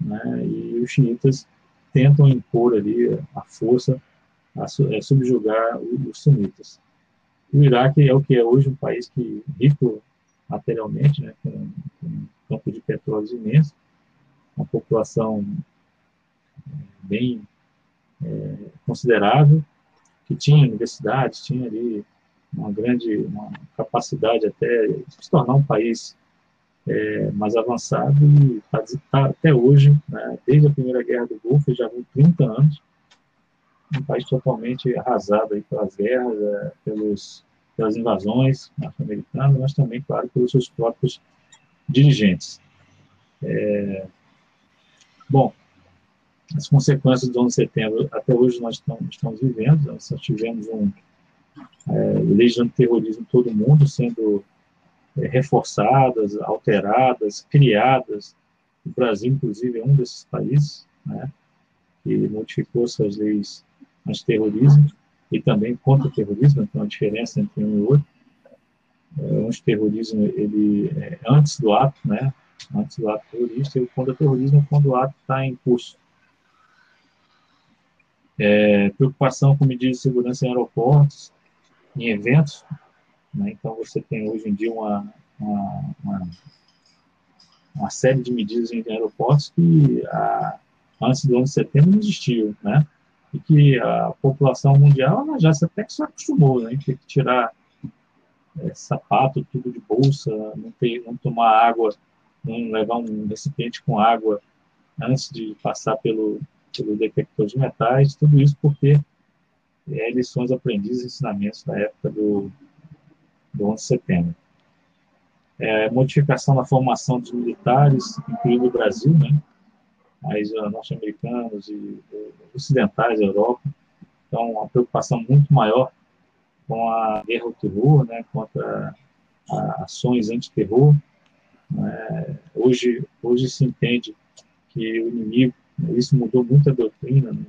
né, e os xiitas tentam impor ali a força, a, é, subjugar os sunitas. O Iraque é o que é hoje um país que rico materialmente, né, com, com um campo de petróleo imenso, uma população bem é, considerável, que tinha universidades, tinha ali uma grande uma capacidade até de se tornar um país é, mais avançado e está tá até hoje, né, desde a Primeira Guerra do Golfo, já vão 30 anos, um país totalmente arrasado aí pelas guerras, é, pelos, pelas invasões norte-americanas, mas também, claro, pelos seus próprios dirigentes. É, bom, as consequências do 11 de setembro, até hoje nós estamos, vivendo, nós tivemos um, é, leis de terrorismo em todo o mundo sendo reforçadas, alteradas, criadas. O Brasil, inclusive, é um desses países né, que modificou suas leis antiterrorismo e também contra o terrorismo, então a diferença entre um e outro. É, o antiterrorismo, ele é antes do ato, né, antes do ato terrorista, e o contra-terrorismo quando o ato está em curso. É, preocupação com medidas de segurança em aeroportos, em eventos. Né? Então, você tem hoje em dia uma, uma, uma, uma série de medidas em aeroportos que a, antes do ano de setembro não existiam, né? E que a população mundial ela já até que se acostumou, né? Tem que tirar é, sapato, tudo de bolsa, não, ter, não tomar água, não levar um recipiente com água antes de passar pelo, pelo detector de metais, tudo isso porque é, lições aprendidas, ensinamentos da época do, do 11 de setembro. É, modificação na formação dos militares, incluindo o Brasil, né? Mas norte-americanos e ocidentais Europa. Então, uma preocupação muito maior com a guerra ao terror, né? Contra ações antiterror. Né? Hoje, hoje se entende que o inimigo, isso mudou muito a doutrina no,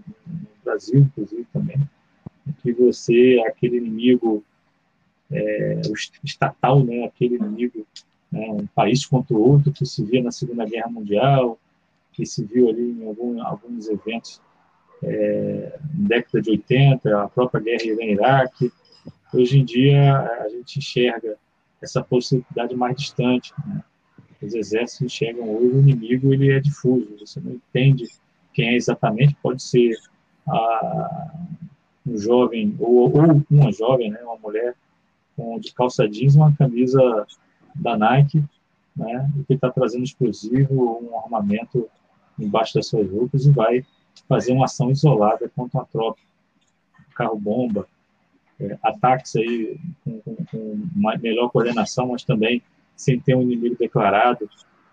Brasil, inclusive também, que você, aquele inimigo é, estatal, né, aquele inimigo, né, um país contra o outro, que se via na Segunda Guerra Mundial, que se viu ali em algum, alguns eventos é, na década de 80, a própria guerra Irã-Iraque. Hoje em dia, a gente enxerga essa possibilidade mais distante. Né? Os exércitos enxergam hoje o inimigo, ele é difuso, você não entende quem é exatamente, pode ser a, um jovem, ou, ou uma jovem, né, uma mulher, com, de calça jeans, uma camisa da Nike, né, e que está trazendo explosivo, um armamento embaixo das suas roupas e vai fazer uma ação isolada contra uma tropa, carro-bomba, é, ataques aí com, com, com melhor coordenação, mas também sem ter um inimigo declarado,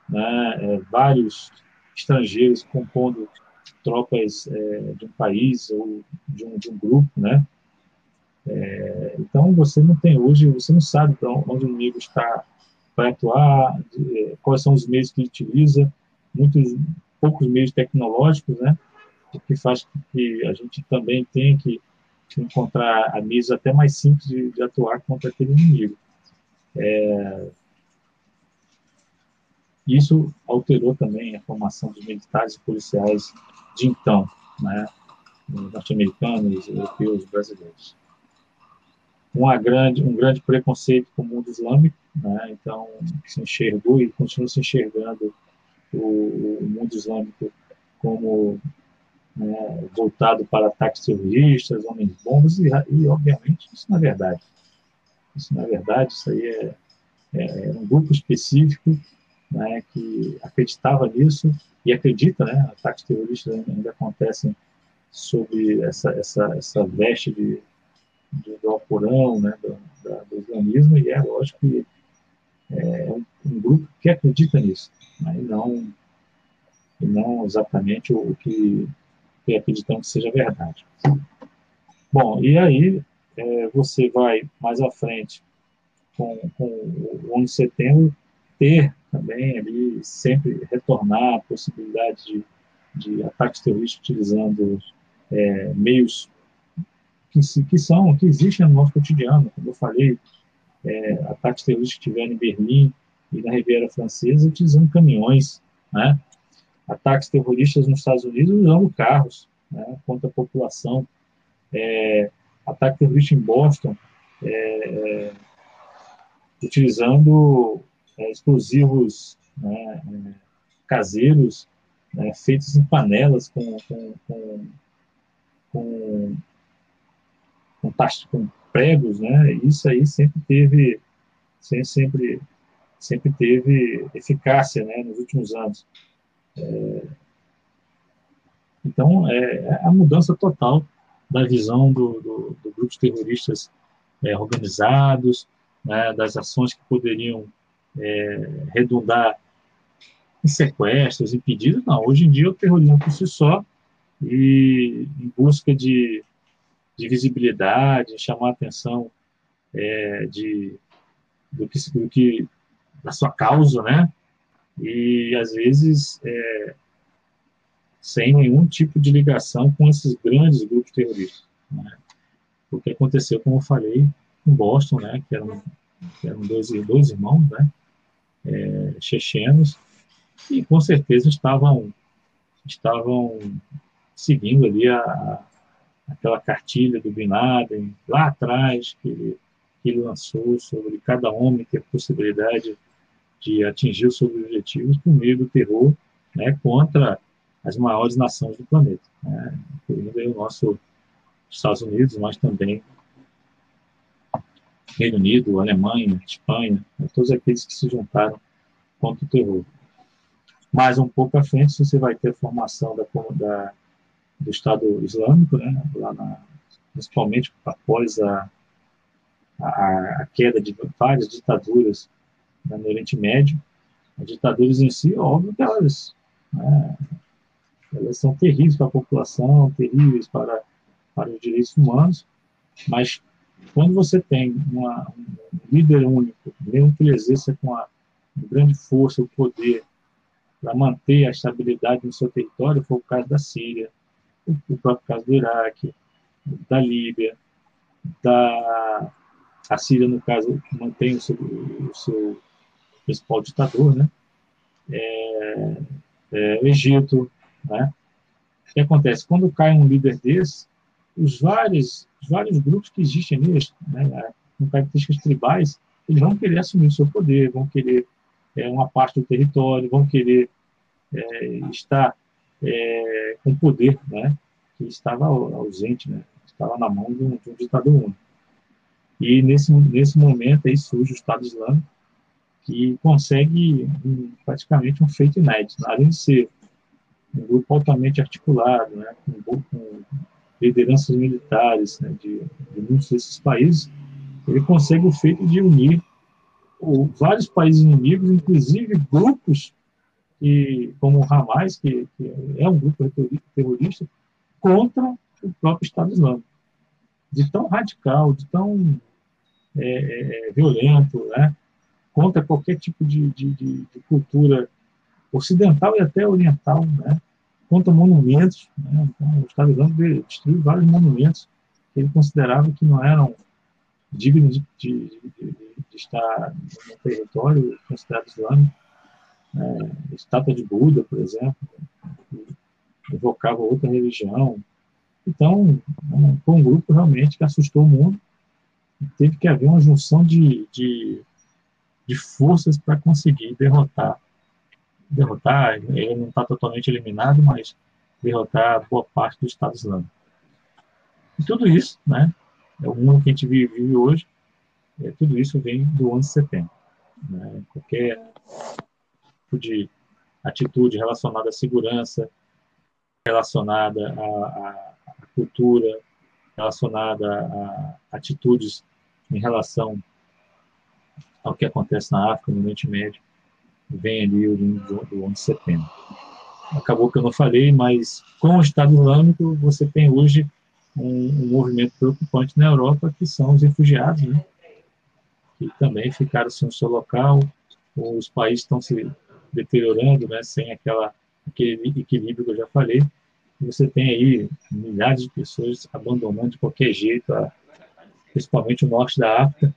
né, é, vários estrangeiros compondo tropas é, de um país ou de um, de um grupo, né? É, então você não tem hoje, você não sabe para onde o inimigo está vai atuar, de, é, quais são os meios que ele utiliza, muitos poucos meios tecnológicos, né? Que faz que a gente também tenha que, encontrar meios até mais simples de, de atuar contra aquele inimigo. É, isso alterou também a formação dos militares e policiais de então, né, norte-americanos, europeus, brasileiros. Uma grande, um grande preconceito com o mundo islâmico, né, então se enxergou e continua se enxergando o, o mundo islâmico como né, voltado para ataques terroristas, homens-bombas, e, e, obviamente, isso não é verdade. Isso não é verdade, isso aí é, é, é um grupo específico né, que acreditava nisso e acredita, né, ataques terroristas ainda acontecem sob essa, essa, essa veste de, de, do Alcorão, né, do, da, do islamismo, e é lógico que é um, um grupo que acredita nisso, né, e, não, e não exatamente o, o que, que acreditamos que seja verdade. Bom, e aí é, você vai mais à frente com, com o 11 de setembro ter também ali sempre retornar a possibilidade de, de ataques terroristas utilizando é, meios que, que, são que existem no nosso cotidiano, como eu falei, é, ataques terroristas que tiveram em Berlim e na Riviera Francesa utilizando caminhões, né? Ataques terroristas nos Estados Unidos usando carros né, contra a população. É, ataque terrorista em Boston é, é utilizando é, explosivos né, é, caseiros né, feitos em panelas com, com, com, com, com, com pregos, né? Isso aí sempre teve sempre sempre teve eficácia, né? Nos últimos anos. É, então é, é a mudança total da visão do, do grupos terroristas é, organizados, né, das ações que poderiam é, redundar em sequestros, em pedidos. Não, hoje em dia o terrorismo por si só e em busca de, de visibilidade, chamar a atenção é, de, do que, do que da sua causa, né? E às vezes é, sem nenhum tipo de ligação com esses grandes grupos terroristas. Né? O que aconteceu, como eu falei, em Boston, né? Que eram, que eram dois, dois irmãos, né? É, chechenos e com certeza estavam estavam seguindo ali a, aquela cartilha do Bin Laden lá atrás que ele, que ele lançou sobre cada homem ter possibilidade de atingir os seus objetivos por meio do terror né, contra as maiores nações do planeta, né, incluindo o nosso Estados Unidos, mas também Reino Unido, Alemanha, Espanha, né, todos aqueles que se juntaram contra o terror. Mais um pouco à frente, você vai ter a formação da, da do Estado Islâmico, né, lá na, principalmente após a, a, a, queda de várias ditaduras né, no Oriente Médio. As ditaduras em si, óbvio que elas, né, elas são terríveis para a população, terríveis para, para os direitos humanos, mas quando você tem uma, um líder único, mesmo que ele exerça com a grande força, o poder, para manter a estabilidade no seu território, foi o caso da Síria, o próprio caso do Iraque, da Líbia, da a Síria, no caso, mantém o seu, o seu principal ditador, né? É, é, Egito, né? O que acontece? Quando cai um líder desse, os vários, os vários grupos que existem ali, né, com características tribais, eles vão querer assumir o seu poder, vão querer é, uma parte do território, vão querer é, estar é, com poder, né, que estava ausente, né, estava na mão de um, de um ditador único. E nesse, nesse momento aí surge o Estado Islâmico, que consegue um, praticamente um feito inédito, além de ser um grupo altamente articulado, né, com, com lideranças militares né, de, de, muitos desses países, ele consegue o feito de unir o, vários países inimigos, inclusive grupos que, como o Hamas, que, que é um grupo terrorista, contra o próprio Estado Islâmico. De tão radical, de tão é, é, violento, né? contra qualquer tipo de, de, de, de, cultura ocidental e até oriental, né? contra monumentos. Né? Então, o Estado Islâmico destruiu vários monumentos que ele considerava que não eram dignos de estar no território considerado islâmico. É, estátua de Buda, por exemplo, evocava outra religião. Então, foi um grupo realmente que assustou o mundo. Teve que haver uma junção de, de, de forças para conseguir derrotar. Derrotar, ele não está totalmente eliminado, mas derrotar boa parte do Estado Islâmico. E tudo isso, né, é o mundo que a gente vive hoje, é, tudo isso vem do 11 de setembro. Né? Qualquer tipo de atitude relacionada à segurança, relacionada à, à cultura, relacionada a atitudes em relação ao que acontece na África, no Oriente Médio, vem ali o do, do 11 de setembro. Acabou que eu não falei, mas com o Estado Islâmico, você tem hoje um, um movimento preocupante na Europa, que são os refugiados, né? que também ficaram sem o seu local, os países estão se deteriorando, né, sem aquela, aquele equilíbrio que eu já falei, você tem aí milhares de pessoas abandonando de qualquer jeito, a, principalmente o norte da África,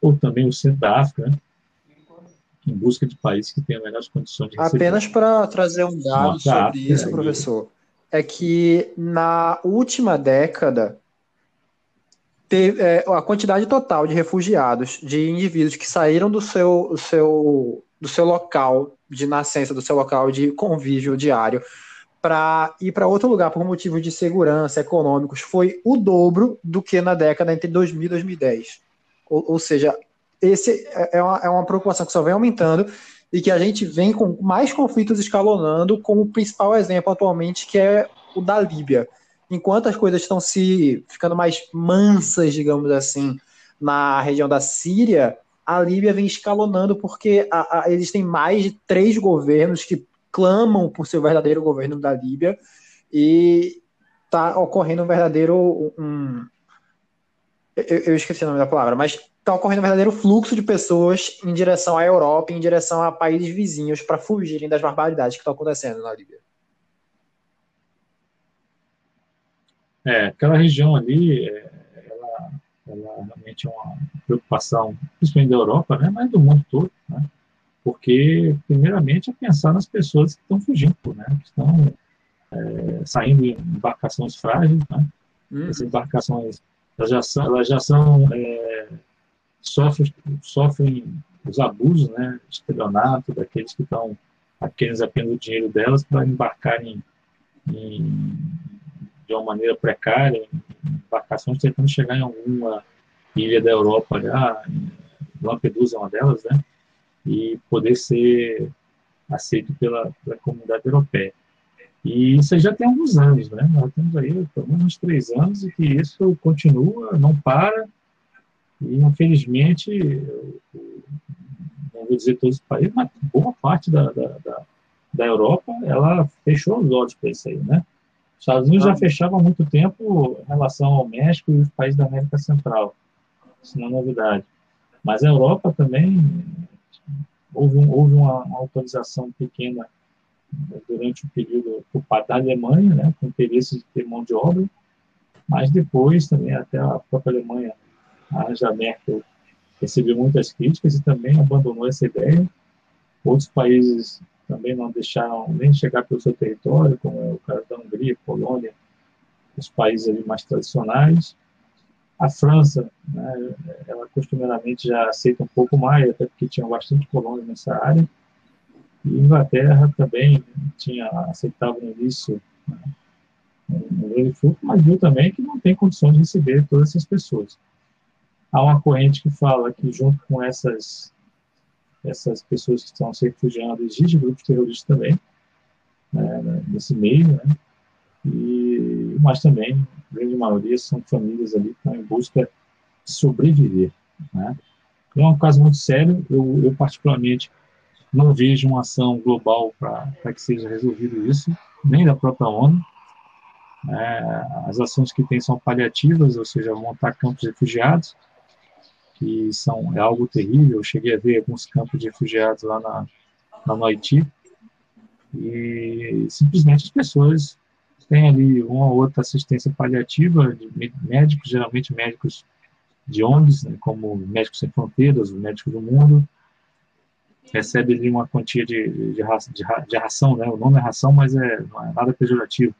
ou também o centro da África, né? em busca de países que tenham melhores condições de
receber. Apenas para trazer um dado sobre África, isso, professor, é que na última década, teve, é, a quantidade total de refugiados, de indivíduos que saíram do seu, seu, do seu local de nascença, do seu local de convívio diário, para ir para outro lugar por motivos de segurança, econômicos, foi o dobro do que na década entre 2000 e 2010. Ou, ou seja, esse é, é uma, é uma preocupação que só vem aumentando e que a gente vem com mais conflitos escalonando, como o principal exemplo atualmente, que é o da Líbia. enquanto as coisas estão se ficando mais mansas, digamos assim, na região da Síria, a Líbia vem escalonando porque a, a, existem mais de três governos que clamam por ser o verdadeiro governo da Líbia e está ocorrendo um verdadeiro um, eu, eu, esqueci o nome da palavra, mas está ocorrendo um verdadeiro fluxo de pessoas em direção à Europa, em direção a países vizinhos para fugirem das barbaridades que estão acontecendo na Líbia.
É, aquela região ali, é, ela, realmente é uma preocupação, principalmente da Europa, né, mas do mundo todo, né, porque, primeiramente, é pensar nas pessoas que estão fugindo, né, que estão é, saindo em embarcações frágeis, né, uhum. essas embarcações elas já são, elas já são é, sofrem, sofrem os abusos, né, estelionato daqueles que estão apenas apenas o dinheiro delas para embarcarem em, de uma maneira precária, embarcações tentando chegar em alguma ilha da Europa, já, Lampedusa é uma delas, né, e poder ser aceito pela, pela comunidade europeia. E isso já tem alguns anos, né? Nós temos aí pelo menos uns três anos e que isso continua, não para. E, infelizmente, não vou dizer todos os países, mas boa parte da, da, da, da Europa, ela fechou os olhos para isso aí, né? Os Estados Unidos ah. já fechava há muito tempo em relação ao México e os países da América Central. Isso não é novidade. Mas a Europa também houve, um, houve uma, uma autorização pequena durante o período ocupado da Alemanha, né, com interesse de ter mão de obra, mas depois também até a própria Alemanha, a Angela Merkel, recebeu muitas críticas e também abandonou essa ideia. Outros países também não deixaram nem chegar pelo seu território, como é o caso da Hungria, Polônia, os países ali mais tradicionais. A França, né, ela costumeiramente já aceita um pouco mais, até porque tinha bastante colônias nessa área. E Inglaterra também tinha aceitava no início né, um grande fluxo, mas viu também que não tem condições de receber todas essas pessoas. Há uma corrente que fala que junto com essas essas pessoas que estão se refugiando existem grupos terroristas também né, nesse meio, né? E, mas também a grande maioria são famílias ali que estão em busca de sobreviver, né? É um caso muito sério. Eu, eu particularmente não vejo uma ação global para que seja resolvido isso, nem da própria ONU. É, as ações que tem são paliativas, ou seja, montar campos refugiados, que são é algo terrível. Eu cheguei a ver alguns campos de refugiados lá na, na no Haiti, e simplesmente as pessoas têm ali uma ou outra assistência paliativa de médicos, geralmente médicos de ONGs, né, como Médicos Sem Fronteiras, o Médico do Mundo, recebe ali uma quantia de, de, de, de, ração, né? O nome é ração, mas é, não é nada pejorativo.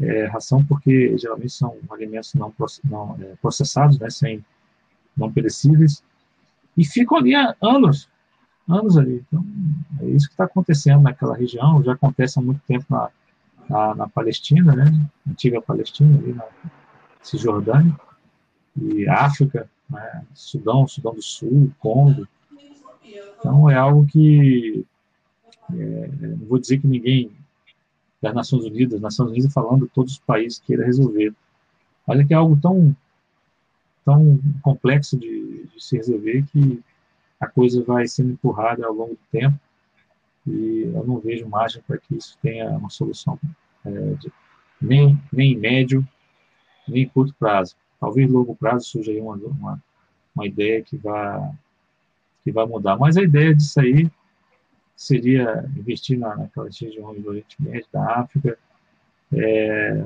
É ração porque geralmente são alimentos não, não é, processados, né? Sem não perecíveis e ficam ali há anos, anos ali. Então é isso que está acontecendo naquela região. Já acontece há muito tempo na, na, na Palestina, né? Antiga Palestina ali na Cisjordânia e África, né? Sudão, Sudão do Sul, Congo então, é algo que, é, não vou dizer que ninguém das Nações Unidas, Nações Unidas falando todos os países queira resolver, mas é que é algo tão, tão complexo de, de se resolver que a coisa vai sendo empurrada ao longo do tempo e eu não vejo margem para que isso tenha uma solução é, de, nem, nem médio, nem curto prazo. Talvez longo prazo surja aí uma, uma, uma ideia que vá que vai mudar. Mas a ideia disso aí seria investir na, naquelas regiões do Oriente Médio, da África, é,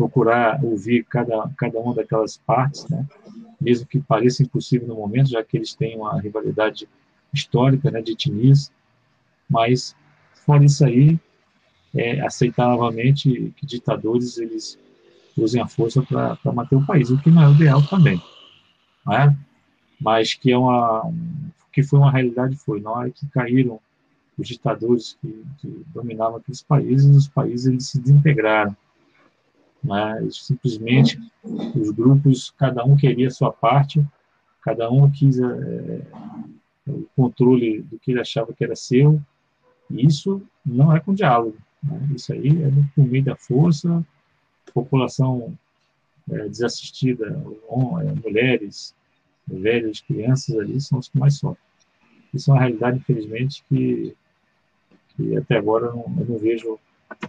procurar ouvir cada, cada uma daquelas partes, né? mesmo que pareça impossível no momento, já que eles têm uma rivalidade histórica né, de etnias, mas fora isso aí, é, aceitar novamente que ditadores eles usem a força para manter o país, o que não é o ideal também. Não é? mas que é uma que foi uma realidade foi na hora que caíram os ditadores que, que dominavam aqueles países, os países eles se desintegraram, mas simplesmente os grupos cada um queria a sua parte, cada um quis é, o controle do que ele achava que era seu, e isso não é com diálogo, né? isso aí é por meio da força, população é, desassistida, mulheres, velhos, crianças ali, são os que mais sofrem. Isso é uma realidade, infelizmente, que, que até agora eu não, eu não vejo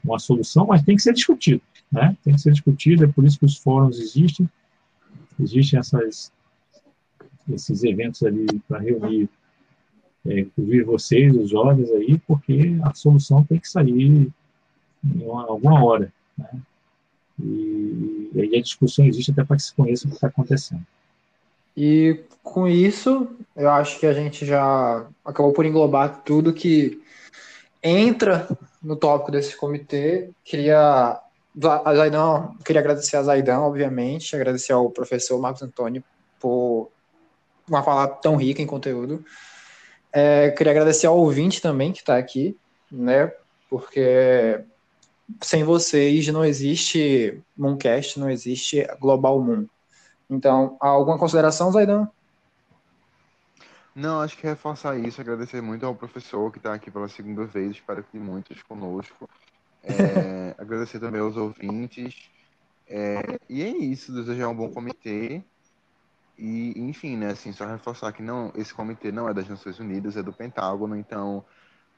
uma solução, mas tem que ser discutido. Né? Tem que ser discutido, é por isso que os fóruns existem, existem essas, esses eventos ali para reunir, é, inclusive vocês, os jovens aí, porque a solução tem que sair em uma, alguma hora. Né? E, e aí a discussão existe até para que se conheça o que está acontecendo.
E com isso, eu acho que a gente já acabou por englobar tudo que entra no tópico desse comitê. Queria a Zaidan, queria agradecer a Zaidan, obviamente, agradecer ao professor Marcos Antônio por uma fala tão rica em conteúdo. É, queria agradecer ao ouvinte também que está aqui, né? Porque sem vocês não existe Mooncast, não existe Global Moon. Então, alguma consideração, Zaidan?
Não, acho que reforçar isso, agradecer muito ao professor que está aqui pela segunda vez, espero que muitos conosco. É, agradecer também aos ouvintes. É, e é isso, desejar um bom comitê. E, enfim, né, assim, só reforçar que não, esse comitê não é das Nações Unidas, é do Pentágono, então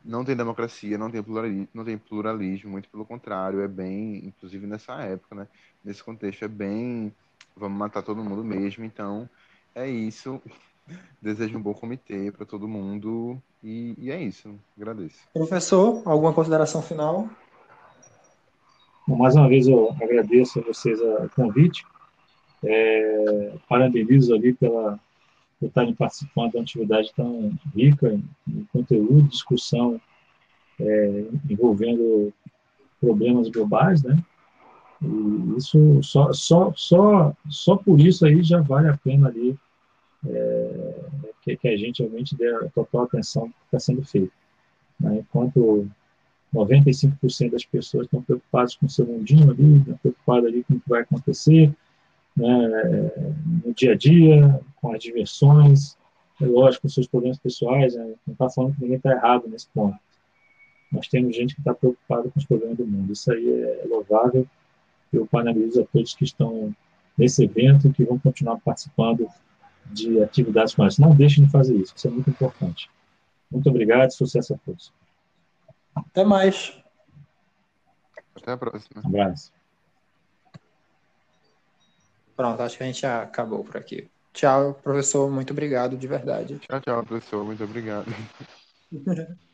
não tem democracia, não tem pluralismo, não tem pluralismo, muito pelo contrário, é bem, inclusive nessa época, né, nesse contexto, é bem, vamos matar todo mundo mesmo, então é isso. Desejo um bom comitê para todo mundo e, e, é isso. Agradeço.
Professor, alguma consideração final?
Bom, mais uma vez eu agradeço a vocês o convite. É, parabenizo ali pela, por estarem participando de uma atividade tão rica em conteúdo, discussão é, envolvendo problemas globais, né? E isso só, só, só, só por isso aí já vale a pena ali é, que, que, a gente realmente dê a total atenção que está sendo feito. Né? Enquanto 95% das pessoas estão preocupadas com o seu mundinho ali, estão preocupadas ali com o que vai acontecer né, no dia a dia, com as diversões, é lógico, com seus problemas pessoais, né? não está falando que ninguém está errado nesse ponto. Nós temos gente que está preocupada com os problemas do mundo. Isso aí é louvável. Eu parabenizo a todos que estão nesse evento e que vão continuar participando de atividades essa. Não deixem de fazer isso, isso é muito importante. Muito obrigado sucesso a todos.
Até mais.
Até a próxima.
Um abraço.
Pronto, acho que a gente já acabou por aqui. Tchau, professor. Muito obrigado, de verdade.
Tchau, tchau, professor. Muito obrigado.